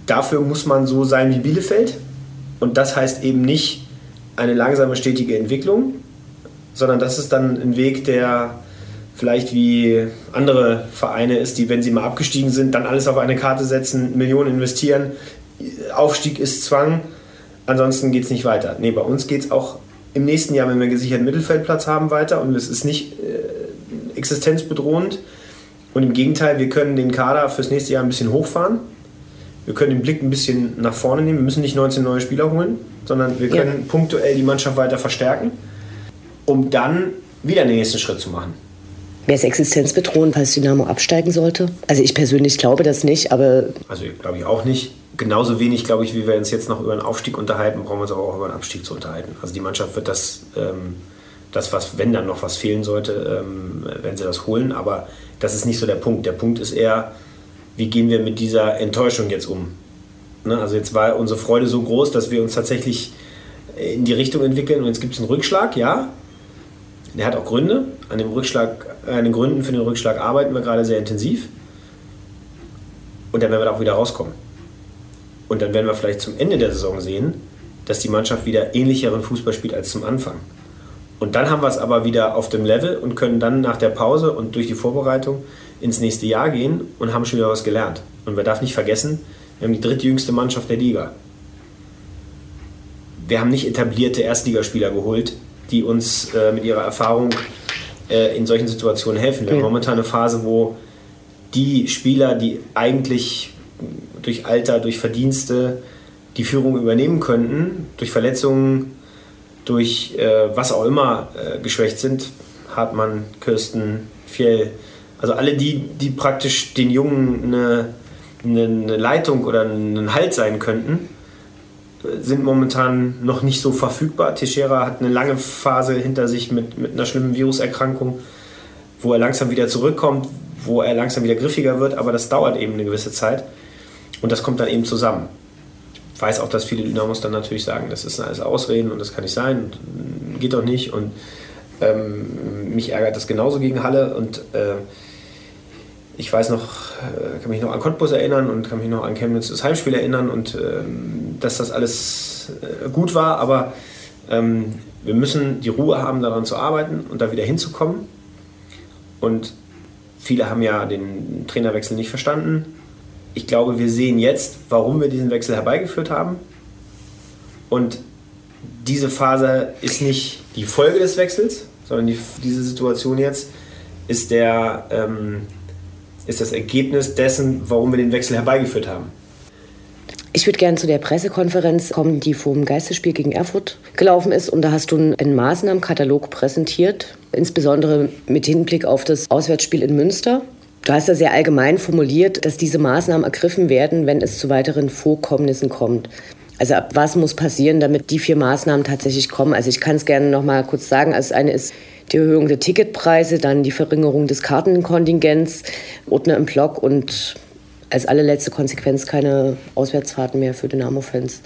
dafür muss man so sein wie Bielefeld und das heißt eben nicht eine langsame, stetige Entwicklung, sondern das ist dann ein Weg, der vielleicht wie andere Vereine ist, die, wenn sie mal abgestiegen sind, dann alles auf eine Karte setzen, Millionen investieren. Aufstieg ist Zwang ansonsten geht es nicht weiter. Nee, bei uns geht es auch im nächsten Jahr, wenn wir einen gesicherten Mittelfeldplatz haben, weiter und es ist nicht äh, existenzbedrohend. Und im Gegenteil, wir können den Kader fürs nächste Jahr ein bisschen hochfahren. Wir können den Blick ein bisschen nach vorne nehmen. Wir müssen nicht 19 neue Spieler holen, sondern wir können ja. punktuell die Mannschaft weiter verstärken, um dann wieder den nächsten Schritt zu machen. Wäre es existenzbedrohend, falls Dynamo absteigen sollte? Also ich persönlich glaube das nicht, aber... Also glaube ich auch nicht genauso wenig, glaube ich, wie wir uns jetzt noch über einen Aufstieg unterhalten, brauchen wir uns aber auch über einen Abstieg zu unterhalten. Also die Mannschaft wird das, ähm, das was, wenn dann noch was fehlen sollte, ähm, werden sie das holen. Aber das ist nicht so der Punkt. Der Punkt ist eher, wie gehen wir mit dieser Enttäuschung jetzt um? Ne? Also jetzt war unsere Freude so groß, dass wir uns tatsächlich in die Richtung entwickeln und jetzt gibt es einen Rückschlag, ja. Der hat auch Gründe. An, dem Rückschlag, an den Gründen für den Rückschlag arbeiten wir gerade sehr intensiv. Und dann werden wir da auch wieder rauskommen. Und dann werden wir vielleicht zum Ende der Saison sehen, dass die Mannschaft wieder ähnlicheren Fußball spielt als zum Anfang. Und dann haben wir es aber wieder auf dem Level und können dann nach der Pause und durch die Vorbereitung ins nächste Jahr gehen und haben schon wieder was gelernt. Und man darf nicht vergessen, wir haben die drittjüngste Mannschaft der Liga. wir haben nicht etablierte Erstligaspieler geholt, die uns äh, mit ihrer Erfahrung äh, in solchen Situationen helfen. Wir haben momentan eine Phase, wo die Spieler, die eigentlich durch Alter, durch Verdienste die Führung übernehmen könnten, durch Verletzungen, durch äh, was auch immer äh, geschwächt sind, Hartmann, Kirsten, Fjell, also alle die, die praktisch den Jungen eine, eine Leitung oder einen Halt sein könnten, sind momentan noch nicht so verfügbar. Teixeira hat eine lange Phase hinter sich mit, mit einer schlimmen Viruserkrankung, wo er langsam wieder zurückkommt, wo er langsam wieder griffiger wird, aber das dauert eben eine gewisse Zeit und das kommt dann eben zusammen. Ich weiß auch, dass viele Dynamos dann natürlich sagen, das ist alles Ausreden und das kann nicht sein, geht doch nicht und ähm, mich ärgert das genauso gegen Halle und äh, ich weiß noch, äh, kann mich noch an Cottbus erinnern und kann mich noch an Chemnitz das Heimspiel erinnern und ähm, dass das alles äh, gut war, aber ähm, wir müssen die Ruhe haben, daran zu arbeiten und da wieder hinzukommen. Und viele haben ja den Trainerwechsel nicht verstanden. Ich glaube, wir sehen jetzt, warum wir diesen Wechsel herbeigeführt haben. Und diese Phase ist nicht die Folge des Wechsels, sondern die, diese Situation jetzt ist der ähm, ist das Ergebnis dessen, warum wir den Wechsel herbeigeführt haben. Ich würde gerne zu der Pressekonferenz kommen, die vom Geisterspiel gegen Erfurt gelaufen ist. Und da hast du einen Maßnahmenkatalog präsentiert, insbesondere mit Hinblick auf das Auswärtsspiel in Münster. Du hast da sehr allgemein formuliert, dass diese Maßnahmen ergriffen werden, wenn es zu weiteren Vorkommnissen kommt. Also was muss passieren, damit die vier Maßnahmen tatsächlich kommen? Also ich kann es gerne noch mal kurz sagen. Also eine ist die Erhöhung der Ticketpreise, dann die Verringerung des Kartenkontingents, Ordner im Block und als allerletzte Konsequenz keine Auswärtsfahrten mehr für Dynamo-Fans.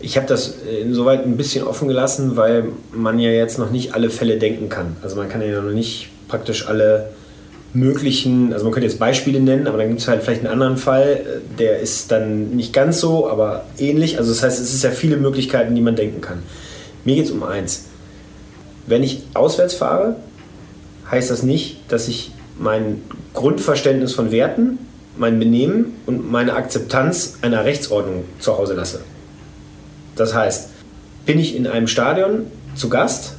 Ich habe das insoweit ein bisschen offen gelassen, weil man ja jetzt noch nicht alle Fälle denken kann. Also man kann ja noch nicht praktisch alle möglichen, also man könnte jetzt Beispiele nennen, aber dann gibt es halt vielleicht einen anderen Fall, der ist dann nicht ganz so, aber ähnlich. Also das heißt, es ist ja viele Möglichkeiten, die man denken kann. Mir geht es um eins. Wenn ich auswärts fahre, heißt das nicht, dass ich mein Grundverständnis von Werten, mein Benehmen und meine Akzeptanz einer Rechtsordnung zu Hause lasse. Das heißt, bin ich in einem Stadion zu Gast,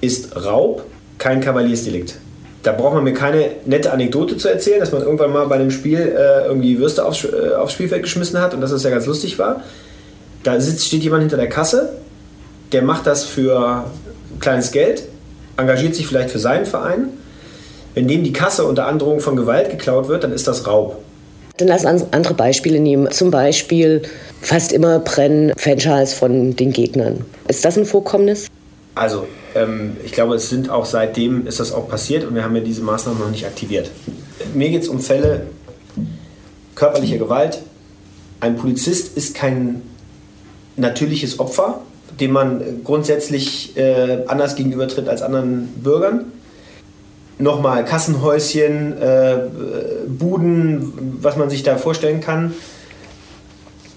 ist Raub kein Kavaliersdelikt. Da braucht man mir keine nette Anekdote zu erzählen, dass man irgendwann mal bei einem Spiel äh, irgendwie Würste aufs, äh, aufs Spielfeld geschmissen hat und dass das ja ganz lustig war. Da sitzt, steht jemand hinter der Kasse, der macht das für kleines Geld, engagiert sich vielleicht für seinen Verein. Wenn dem die Kasse unter Androhung von Gewalt geklaut wird, dann ist das Raub. Dann lass uns andere Beispiele nehmen. Zum Beispiel fast immer brennen Fanschals von den Gegnern. Ist das ein Vorkommnis? Also, ähm, ich glaube, es sind auch seitdem ist das auch passiert und wir haben ja diese Maßnahmen noch nicht aktiviert. Mir geht es um Fälle körperlicher Gewalt. Ein Polizist ist kein natürliches Opfer, dem man grundsätzlich äh, anders gegenübertritt als anderen Bürgern. Nochmal Kassenhäuschen, äh, Buden, was man sich da vorstellen kann,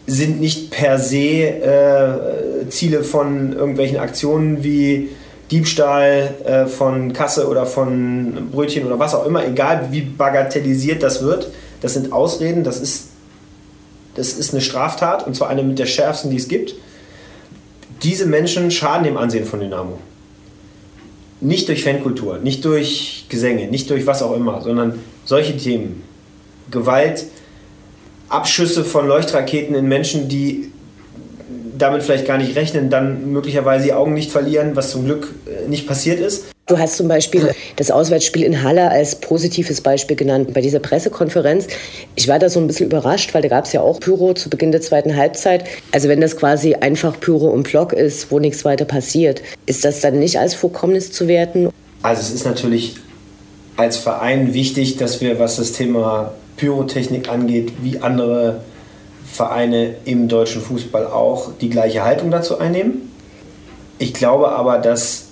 sind nicht per se äh, Ziele von irgendwelchen Aktionen wie Diebstahl äh, von Kasse oder von Brötchen oder was auch immer, egal wie bagatellisiert das wird. Das sind Ausreden, das ist, das ist eine Straftat und zwar eine mit der schärfsten, die es gibt diese Menschen schaden dem Ansehen von Dynamo. Nicht durch Fankultur, nicht durch Gesänge, nicht durch was auch immer, sondern solche Themen. Gewalt, Abschüsse von Leuchtraketen in Menschen, die damit vielleicht gar nicht rechnen, dann möglicherweise die Augen nicht verlieren, was zum Glück äh, nicht passiert ist. Du hast zum Beispiel das Auswärtsspiel in Halle als positives Beispiel genannt bei dieser Pressekonferenz. Ich war da so ein bisschen überrascht, weil da gab es ja auch Pyro zu Beginn der zweiten Halbzeit. Also wenn das quasi einfach Pyro und Block ist, wo nichts weiter passiert, ist das dann nicht als Vorkommnis zu werten? Also es ist natürlich als Verein wichtig, dass wir, was das Thema Pyrotechnik angeht, wie andere Vereine im deutschen Fußball auch die gleiche Haltung dazu einnehmen. Ich glaube aber, dass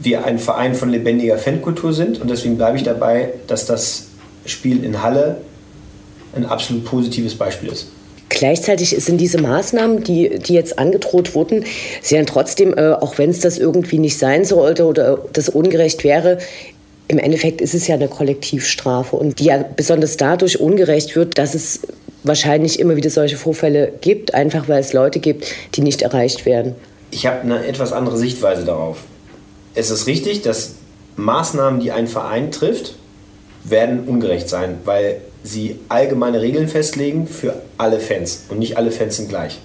wir ein Verein von lebendiger Fankultur sind und deswegen bleibe ich dabei, dass das Spiel in Halle ein absolut positives Beispiel ist. Gleichzeitig sind diese Maßnahmen, die, die jetzt angedroht wurden, sie dann trotzdem, äh, auch wenn es das irgendwie nicht sein sollte oder das ungerecht wäre, im Endeffekt ist es ja eine Kollektivstrafe und die ja besonders dadurch ungerecht wird, dass es wahrscheinlich immer wieder solche Vorfälle gibt, einfach weil es Leute gibt, die nicht erreicht werden. Ich habe eine etwas andere Sichtweise darauf. Es ist richtig, dass Maßnahmen, die ein Verein trifft, werden ungerecht sein, weil sie allgemeine Regeln festlegen für alle Fans. Und nicht alle Fans sind gleich.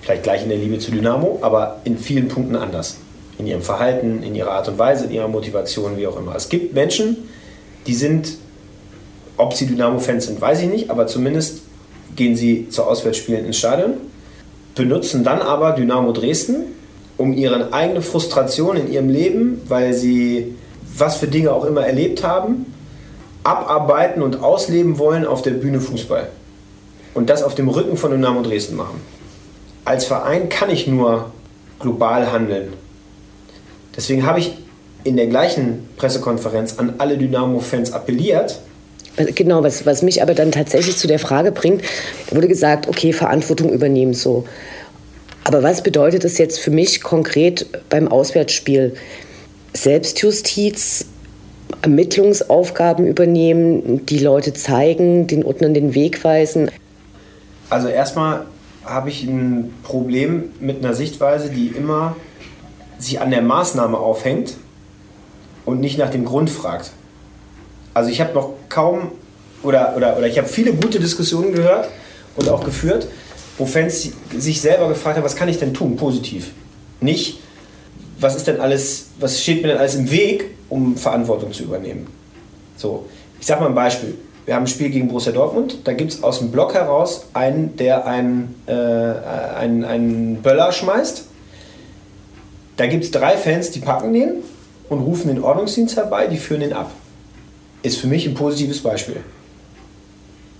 Vielleicht gleich in der Liebe zu Dynamo, aber in vielen Punkten anders. In ihrem Verhalten, in ihrer Art und Weise, in ihrer Motivation, wie auch immer. Es gibt Menschen, die sind, ob sie Dynamo-Fans sind, weiß ich nicht, aber zumindest gehen sie zu Auswärtsspielen ins Stadion, benutzen dann aber Dynamo Dresden, um ihre eigene Frustration in ihrem Leben, weil sie was für Dinge auch immer erlebt haben, abarbeiten und ausleben wollen auf der Bühne Fußball. Und das auf dem Rücken von Dynamo Dresden machen. Als Verein kann ich nur global handeln. Deswegen habe ich in der gleichen Pressekonferenz an alle Dynamo-Fans appelliert. Genau, was, was mich aber dann tatsächlich zu der Frage bringt, wurde gesagt, okay, Verantwortung übernehmen so. Aber was bedeutet das jetzt für mich konkret beim Auswärtsspiel? Selbstjustiz, Ermittlungsaufgaben übernehmen, die Leute zeigen, den Ordnern den Weg weisen? Also erstmal habe ich ein Problem mit einer Sichtweise, die immer sich an der Maßnahme aufhängt und nicht nach dem Grund fragt. Also ich habe noch kaum oder, oder, oder ich habe viele gute Diskussionen gehört und auch geführt, wo Fans sich selber gefragt haben, was kann ich denn tun, positiv. Nicht, was ist denn alles, was steht mir denn alles im Weg, um Verantwortung zu übernehmen. So, ich sage mal ein Beispiel. Wir haben ein Spiel gegen Borussia Dortmund, da gibt es aus dem Block heraus einen, der einen, äh, einen, einen Böller schmeißt. Da gibt es drei Fans, die packen den und rufen den Ordnungsdienst herbei, die führen den ab. Ist für mich ein positives Beispiel.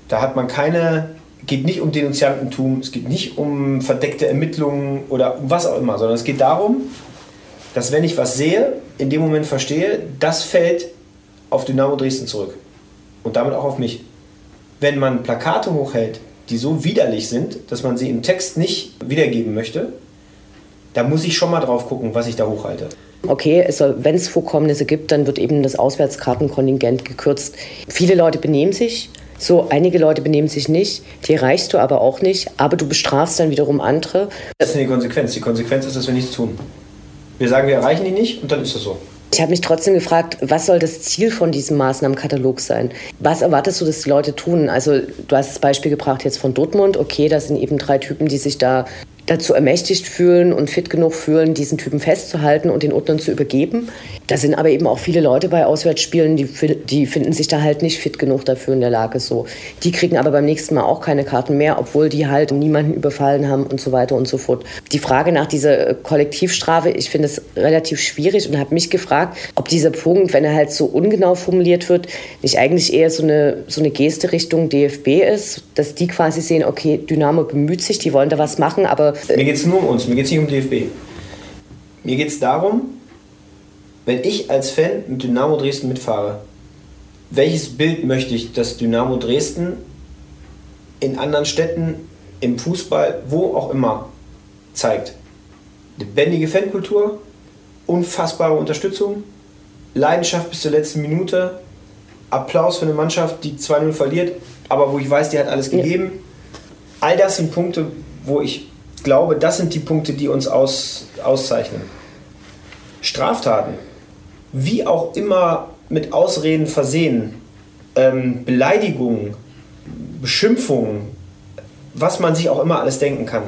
Da hat man keine, geht nicht um Denunziantentum, es geht nicht um verdeckte Ermittlungen oder um was auch immer, sondern es geht darum, dass wenn ich was sehe, in dem Moment verstehe, das fällt auf Dynamo Dresden zurück. Und damit auch auf mich. Wenn man Plakate hochhält, die so widerlich sind, dass man sie im Text nicht wiedergeben möchte, da muss ich schon mal drauf gucken, was ich da hochhalte. Okay, wenn es Vorkommnisse gibt, dann wird eben das Auswärtskartenkontingent gekürzt. Viele Leute benehmen sich, so einige Leute benehmen sich nicht, die erreichst du aber auch nicht, aber du bestrafst dann wiederum andere. Das ist die Konsequenz. Die Konsequenz ist, dass wir nichts tun. Wir sagen, wir erreichen die nicht und dann ist es so. Ich habe mich trotzdem gefragt, was soll das Ziel von diesem Maßnahmenkatalog sein? Was erwartest du, dass die Leute tun? Also du hast das Beispiel gebracht jetzt von Dortmund. Okay, das sind eben drei Typen, die sich da dazu ermächtigt fühlen und fit genug fühlen, diesen Typen festzuhalten und den Ordnern zu übergeben. Da sind aber eben auch viele Leute bei Auswärtsspielen, die, die finden sich da halt nicht fit genug dafür in der Lage so. Die kriegen aber beim nächsten Mal auch keine Karten mehr, obwohl die halt niemanden überfallen haben und so weiter und so fort. Die Frage nach dieser äh, Kollektivstrafe, ich finde es relativ schwierig und habe mich gefragt, ob dieser Punkt, wenn er halt so ungenau formuliert wird, nicht eigentlich eher so eine, so eine Geste Richtung DFB ist, dass die quasi sehen, okay, Dynamo bemüht sich, die wollen da was machen, aber mir geht es nur um uns, mir geht es nicht um DFB. Mir geht es darum, wenn ich als Fan mit Dynamo Dresden mitfahre, welches Bild möchte ich, dass Dynamo Dresden in anderen Städten, im Fußball, wo auch immer zeigt? Lebendige Fankultur, unfassbare Unterstützung, Leidenschaft bis zur letzten Minute, Applaus für eine Mannschaft, die 2-0 verliert, aber wo ich weiß, die hat alles gegeben. All das sind Punkte, wo ich glaube, das sind die Punkte, die uns aus, auszeichnen. Straftaten, wie auch immer mit Ausreden versehen, ähm, Beleidigungen, Beschimpfungen, was man sich auch immer alles denken kann.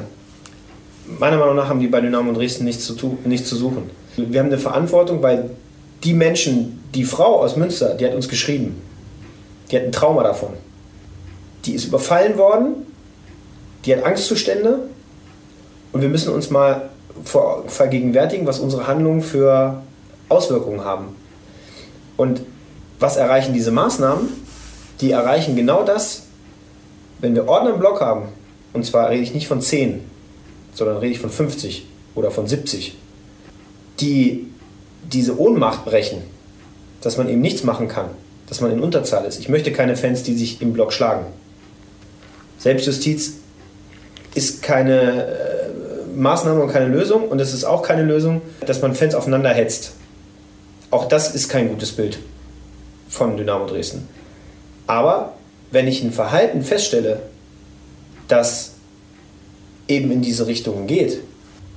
Meiner Meinung nach haben die bei Dynamo Dresden nichts zu, nichts zu suchen. Wir haben eine Verantwortung, weil die Menschen, die Frau aus Münster, die hat uns geschrieben, die hat ein Trauma davon. Die ist überfallen worden, die hat Angstzustände, und wir müssen uns mal vergegenwärtigen, was unsere Handlungen für Auswirkungen haben. Und was erreichen diese Maßnahmen? Die erreichen genau das, wenn wir Ordner im Block haben, und zwar rede ich nicht von 10, sondern rede ich von 50 oder von 70, die diese Ohnmacht brechen, dass man eben nichts machen kann, dass man in Unterzahl ist. Ich möchte keine Fans, die sich im Block schlagen. Selbstjustiz ist keine äh, Maßnahme und keine Lösung. Und es ist auch keine Lösung, dass man Fans aufeinander hetzt. Auch das ist kein gutes Bild von Dynamo Dresden. Aber wenn ich ein Verhalten feststelle, das eben in diese Richtung geht,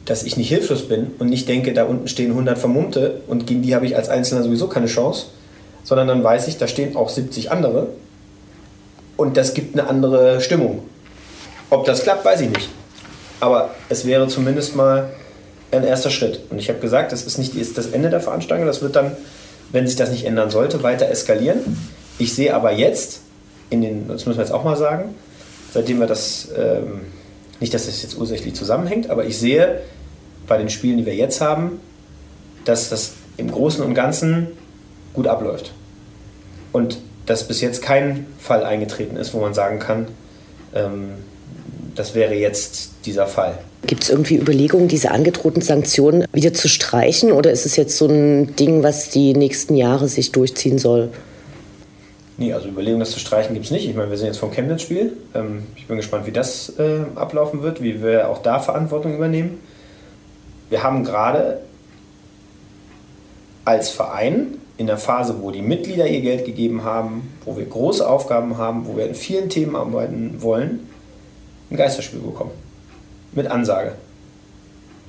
dass ich nicht hilflos bin und nicht denke, da unten stehen 100 Vermummte und gegen die habe ich als Einzelner sowieso keine Chance, sondern dann weiß ich, da stehen auch 70 andere und das gibt eine andere Stimmung. Ob das klappt, weiß ich nicht. Aber es wäre zumindest mal ein erster Schritt. Und ich habe gesagt, das ist nicht das Ende der Veranstaltung, das wird dann, wenn sich das nicht ändern sollte, weiter eskalieren. Ich sehe aber jetzt, in den, das müssen wir jetzt auch mal sagen, seitdem wir das, ähm, nicht, dass das jetzt ursächlich zusammenhängt, aber ich sehe bei den Spielen, die wir jetzt haben, dass das im Großen und Ganzen gut abläuft. Und dass bis jetzt kein Fall eingetreten ist, wo man sagen kann, ähm, das wäre jetzt dieser Fall. Gibt es irgendwie Überlegungen, diese angedrohten Sanktionen wieder zu streichen oder ist es jetzt so ein Ding, was die nächsten Jahre sich durchziehen soll? Nee, also Überlegungen, das zu streichen, gibt es nicht. Ich meine, wir sind jetzt vom Chemnitz-Spiel. Ähm, ich bin gespannt, wie das äh, ablaufen wird, wie wir auch da Verantwortung übernehmen. Wir haben gerade als Verein in der Phase, wo die Mitglieder ihr Geld gegeben haben, wo wir große Aufgaben haben, wo wir in vielen Themen arbeiten wollen, ein Geisterspiel bekommen. Mit Ansage.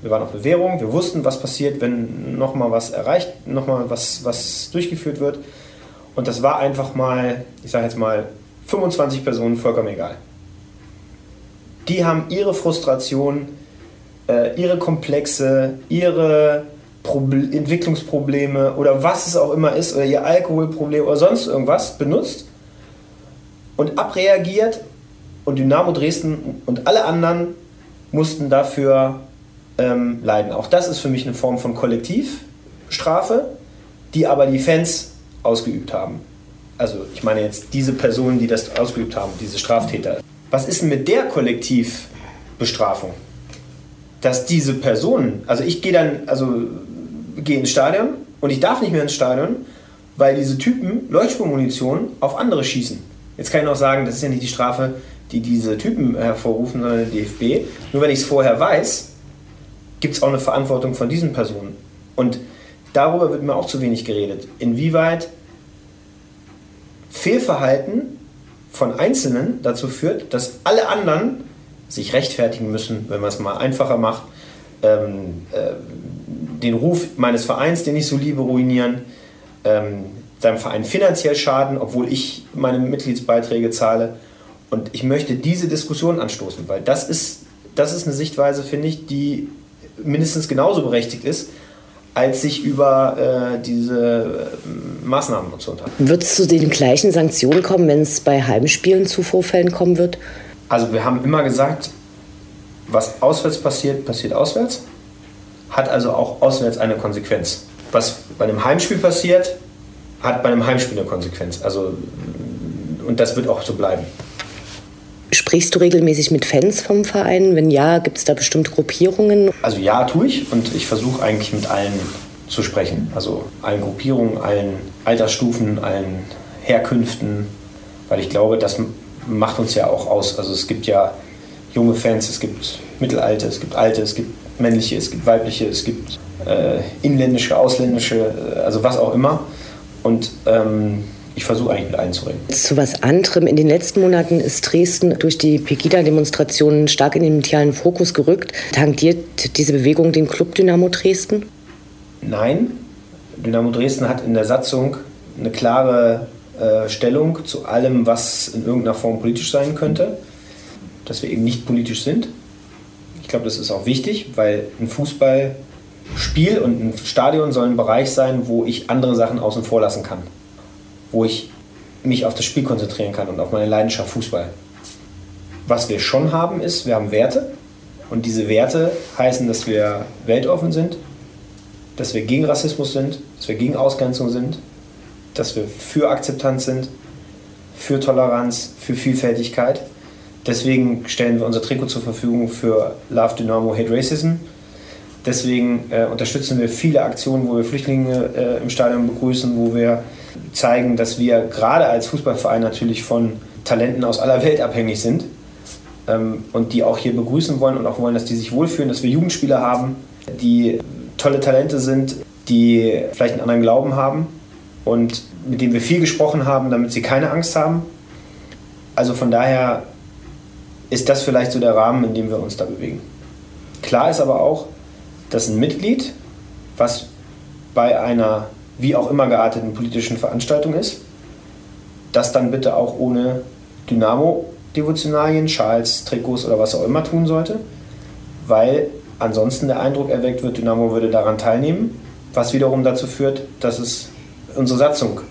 Wir waren auf Bewährung, wir wussten, was passiert, wenn nochmal was erreicht, nochmal was, was durchgeführt wird. Und das war einfach mal, ich sage jetzt mal, 25 Personen vollkommen egal. Die haben ihre Frustration, äh, ihre Komplexe, ihre Proble Entwicklungsprobleme oder was es auch immer ist, oder ihr Alkoholproblem oder sonst irgendwas benutzt und abreagiert und Dynamo Dresden und alle anderen mussten dafür ähm, leiden. Auch das ist für mich eine Form von Kollektivstrafe, die aber die Fans ausgeübt haben. Also ich meine jetzt diese Personen, die das ausgeübt haben, diese Straftäter. Was ist denn mit der Kollektivbestrafung? Dass diese Personen, also ich gehe dann, also gehe ins Stadion und ich darf nicht mehr ins Stadion, weil diese Typen Leuchtspurmunition auf andere schießen. Jetzt kann ich noch sagen, das ist ja nicht die Strafe, die diese Typen hervorrufen, sondern der DFB. Nur wenn ich es vorher weiß, gibt es auch eine Verantwortung von diesen Personen. Und darüber wird mir auch zu wenig geredet. Inwieweit Fehlverhalten von Einzelnen dazu führt, dass alle anderen sich rechtfertigen müssen, wenn man es mal einfacher macht, ähm, äh, den Ruf meines Vereins, den ich so liebe, ruinieren, ähm, seinem Verein finanziell schaden, obwohl ich meine Mitgliedsbeiträge zahle. Und ich möchte diese Diskussion anstoßen, weil das ist, das ist eine Sichtweise, finde ich, die mindestens genauso berechtigt ist, als sich über äh, diese äh, Maßnahmen zu unterhalten. Wird es zu den gleichen Sanktionen kommen, wenn es bei Heimspielen zu Vorfällen kommen wird? Also wir haben immer gesagt, was auswärts passiert, passiert auswärts, hat also auch auswärts eine Konsequenz. Was bei einem Heimspiel passiert, hat bei einem Heimspiel eine Konsequenz. Also, und das wird auch so bleiben. Sprichst du regelmäßig mit Fans vom Verein? Wenn ja, gibt es da bestimmte Gruppierungen? Also ja, tue ich und ich versuche eigentlich mit allen zu sprechen. Also allen Gruppierungen, allen Altersstufen, allen Herkünften, weil ich glaube, das macht uns ja auch aus. Also es gibt ja junge Fans, es gibt Mittelalte, es gibt Alte, es gibt männliche, es gibt weibliche, es gibt äh, inländische, ausländische, äh, also was auch immer. Und ähm, ich versuche eigentlich mit allen zu reden. Zu was anderem. In den letzten Monaten ist Dresden durch die Pegida-Demonstrationen stark in den medialen Fokus gerückt. Tangiert diese Bewegung den Club Dynamo Dresden? Nein. Dynamo Dresden hat in der Satzung eine klare äh, Stellung zu allem, was in irgendeiner Form politisch sein könnte. Dass wir eben nicht politisch sind. Ich glaube, das ist auch wichtig, weil ein Fußballspiel und ein Stadion soll ein Bereich sein, wo ich andere Sachen außen vor lassen kann wo ich mich auf das Spiel konzentrieren kann und auf meine Leidenschaft Fußball. Was wir schon haben, ist, wir haben Werte. Und diese Werte heißen, dass wir weltoffen sind, dass wir gegen Rassismus sind, dass wir gegen Ausgrenzung sind, dass wir für Akzeptanz sind, für Toleranz, für Vielfältigkeit. Deswegen stellen wir unser Trikot zur Verfügung für Love Dynamo Hate Racism. Deswegen äh, unterstützen wir viele Aktionen, wo wir Flüchtlinge äh, im Stadion begrüßen, wo wir zeigen, dass wir gerade als Fußballverein natürlich von Talenten aus aller Welt abhängig sind ähm, und die auch hier begrüßen wollen und auch wollen, dass die sich wohlfühlen, dass wir Jugendspieler haben, die tolle Talente sind, die vielleicht einen anderen Glauben haben und mit denen wir viel gesprochen haben, damit sie keine Angst haben. Also von daher ist das vielleicht so der Rahmen, in dem wir uns da bewegen. Klar ist aber auch, dass ein Mitglied, was bei einer wie auch immer gearteten politischen Veranstaltung ist, das dann bitte auch ohne Dynamo-Devotionalien, Schals, Trikots oder was auch immer tun sollte, weil ansonsten der Eindruck erweckt wird, Dynamo würde daran teilnehmen, was wiederum dazu führt, dass es unsere Satzung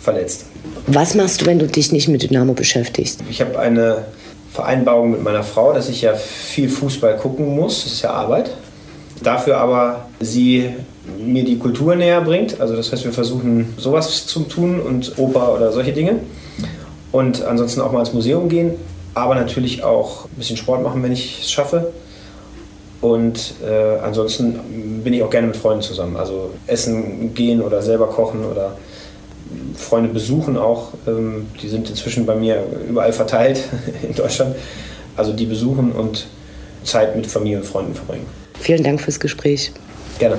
verletzt. Was machst du, wenn du dich nicht mit Dynamo beschäftigst? Ich habe eine Vereinbarung mit meiner Frau, dass ich ja viel Fußball gucken muss, das ist ja Arbeit. Dafür aber sie mir die Kultur näher bringt. Also das heißt, wir versuchen sowas zu tun und Oper oder solche Dinge. Und ansonsten auch mal ins Museum gehen, aber natürlich auch ein bisschen Sport machen, wenn ich es schaffe. Und äh, ansonsten bin ich auch gerne mit Freunden zusammen. Also essen gehen oder selber kochen oder Freunde besuchen auch. Ähm, die sind inzwischen bei mir überall verteilt [LAUGHS] in Deutschland. Also die besuchen und Zeit mit Familie und Freunden verbringen. Vielen Dank fürs Gespräch. Gerne.